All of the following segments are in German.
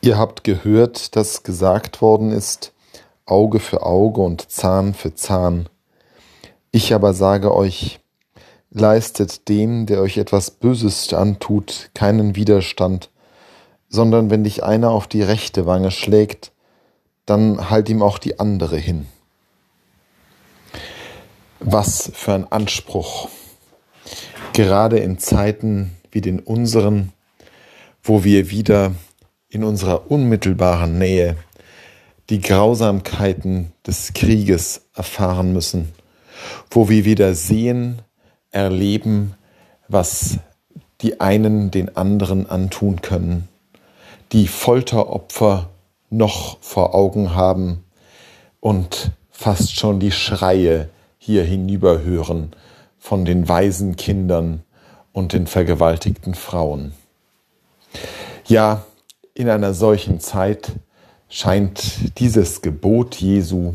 Ihr habt gehört, dass gesagt worden ist, Auge für Auge und Zahn für Zahn. Ich aber sage euch, leistet dem, der euch etwas Böses antut, keinen Widerstand, sondern wenn dich einer auf die rechte Wange schlägt, dann halt ihm auch die andere hin. Was für ein Anspruch. Gerade in Zeiten wie den unseren, wo wir wieder in unserer unmittelbaren Nähe die Grausamkeiten des Krieges erfahren müssen, wo wir wieder sehen, erleben, was die einen den anderen antun können, die Folteropfer noch vor Augen haben und fast schon die Schreie hier hinüberhören von den weisen Kindern und den vergewaltigten Frauen. Ja, in einer solchen Zeit scheint dieses Gebot Jesu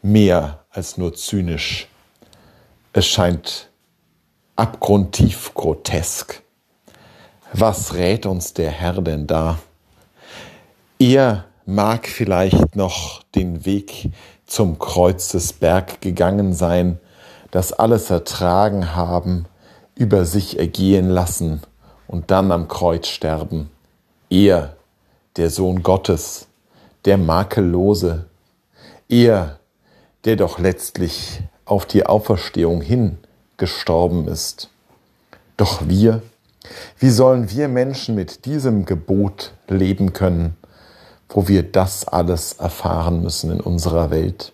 mehr als nur zynisch. Es scheint abgrundtief grotesk. Was rät uns der Herr denn da? Er mag vielleicht noch den Weg zum Kreuzesberg gegangen sein, das alles ertragen haben, über sich ergehen lassen und dann am Kreuz sterben. Er der Sohn Gottes, der Makellose, er, der doch letztlich auf die Auferstehung hin gestorben ist. Doch wir, wie sollen wir Menschen mit diesem Gebot leben können, wo wir das alles erfahren müssen in unserer Welt?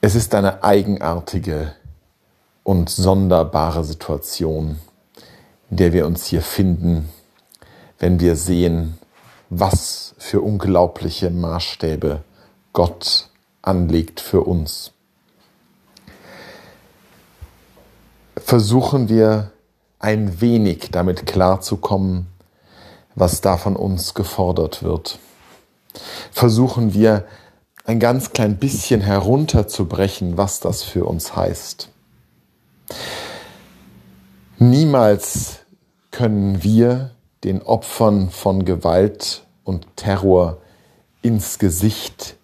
Es ist eine eigenartige und sonderbare Situation, in der wir uns hier finden wenn wir sehen, was für unglaubliche Maßstäbe Gott anlegt für uns. Versuchen wir ein wenig damit klarzukommen, was da von uns gefordert wird. Versuchen wir ein ganz klein bisschen herunterzubrechen, was das für uns heißt. Niemals können wir den Opfern von Gewalt und Terror ins Gesicht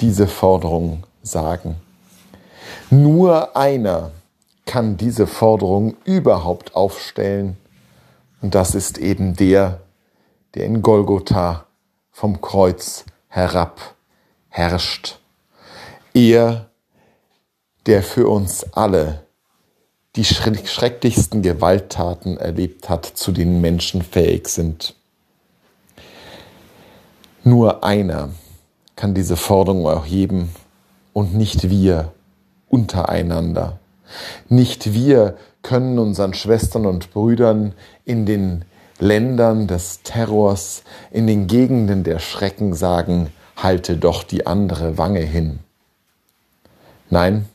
diese Forderung sagen. Nur einer kann diese Forderung überhaupt aufstellen, und das ist eben der, der in Golgotha vom Kreuz herab herrscht. Er, der für uns alle die schrecklichsten Gewalttaten erlebt hat, zu denen Menschen fähig sind. Nur einer kann diese Forderung erheben und nicht wir untereinander. Nicht wir können unseren Schwestern und Brüdern in den Ländern des Terrors, in den Gegenden der Schrecken sagen, halte doch die andere Wange hin. Nein,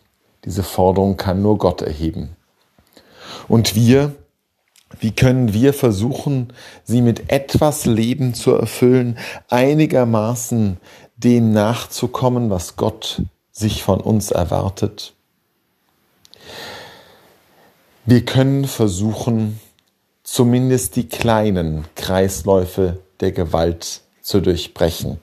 diese Forderung kann nur Gott erheben. Und wir, wie können wir versuchen, sie mit etwas Leben zu erfüllen, einigermaßen dem nachzukommen, was Gott sich von uns erwartet? Wir können versuchen, zumindest die kleinen Kreisläufe der Gewalt zu durchbrechen.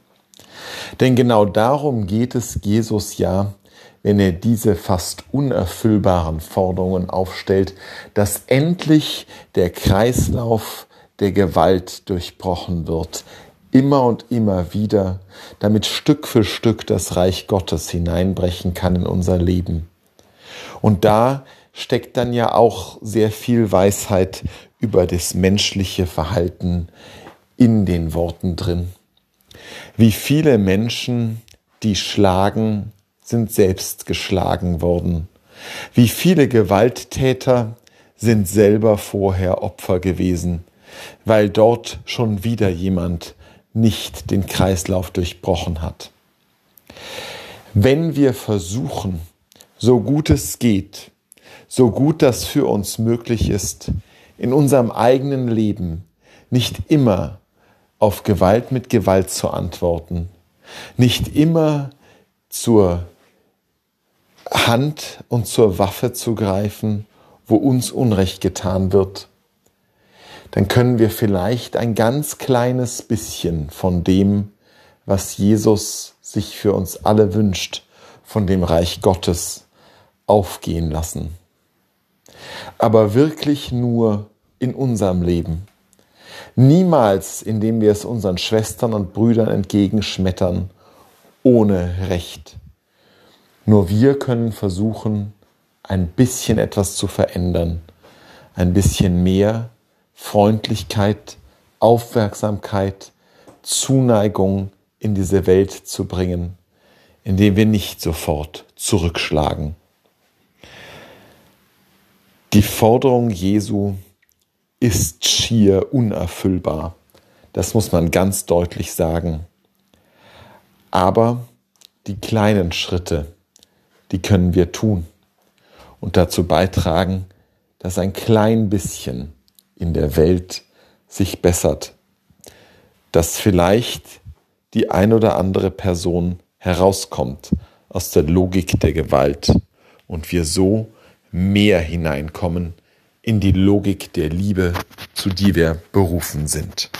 Denn genau darum geht es Jesus ja wenn er diese fast unerfüllbaren Forderungen aufstellt, dass endlich der Kreislauf der Gewalt durchbrochen wird, immer und immer wieder, damit Stück für Stück das Reich Gottes hineinbrechen kann in unser Leben. Und da steckt dann ja auch sehr viel Weisheit über das menschliche Verhalten in den Worten drin. Wie viele Menschen, die schlagen, sind selbst geschlagen worden. Wie viele Gewalttäter sind selber vorher Opfer gewesen, weil dort schon wieder jemand nicht den Kreislauf durchbrochen hat. Wenn wir versuchen, so gut es geht, so gut das für uns möglich ist, in unserem eigenen Leben nicht immer auf Gewalt mit Gewalt zu antworten, nicht immer zur Hand und zur Waffe zu greifen, wo uns Unrecht getan wird, dann können wir vielleicht ein ganz kleines bisschen von dem, was Jesus sich für uns alle wünscht, von dem Reich Gottes aufgehen lassen. Aber wirklich nur in unserem Leben. Niemals, indem wir es unseren Schwestern und Brüdern entgegenschmettern, ohne Recht. Nur wir können versuchen, ein bisschen etwas zu verändern, ein bisschen mehr Freundlichkeit, Aufmerksamkeit, Zuneigung in diese Welt zu bringen, indem wir nicht sofort zurückschlagen. Die Forderung Jesu ist schier unerfüllbar. Das muss man ganz deutlich sagen. Aber die kleinen Schritte, die können wir tun und dazu beitragen, dass ein klein bisschen in der Welt sich bessert, dass vielleicht die ein oder andere Person herauskommt aus der Logik der Gewalt und wir so mehr hineinkommen in die Logik der Liebe, zu die wir berufen sind.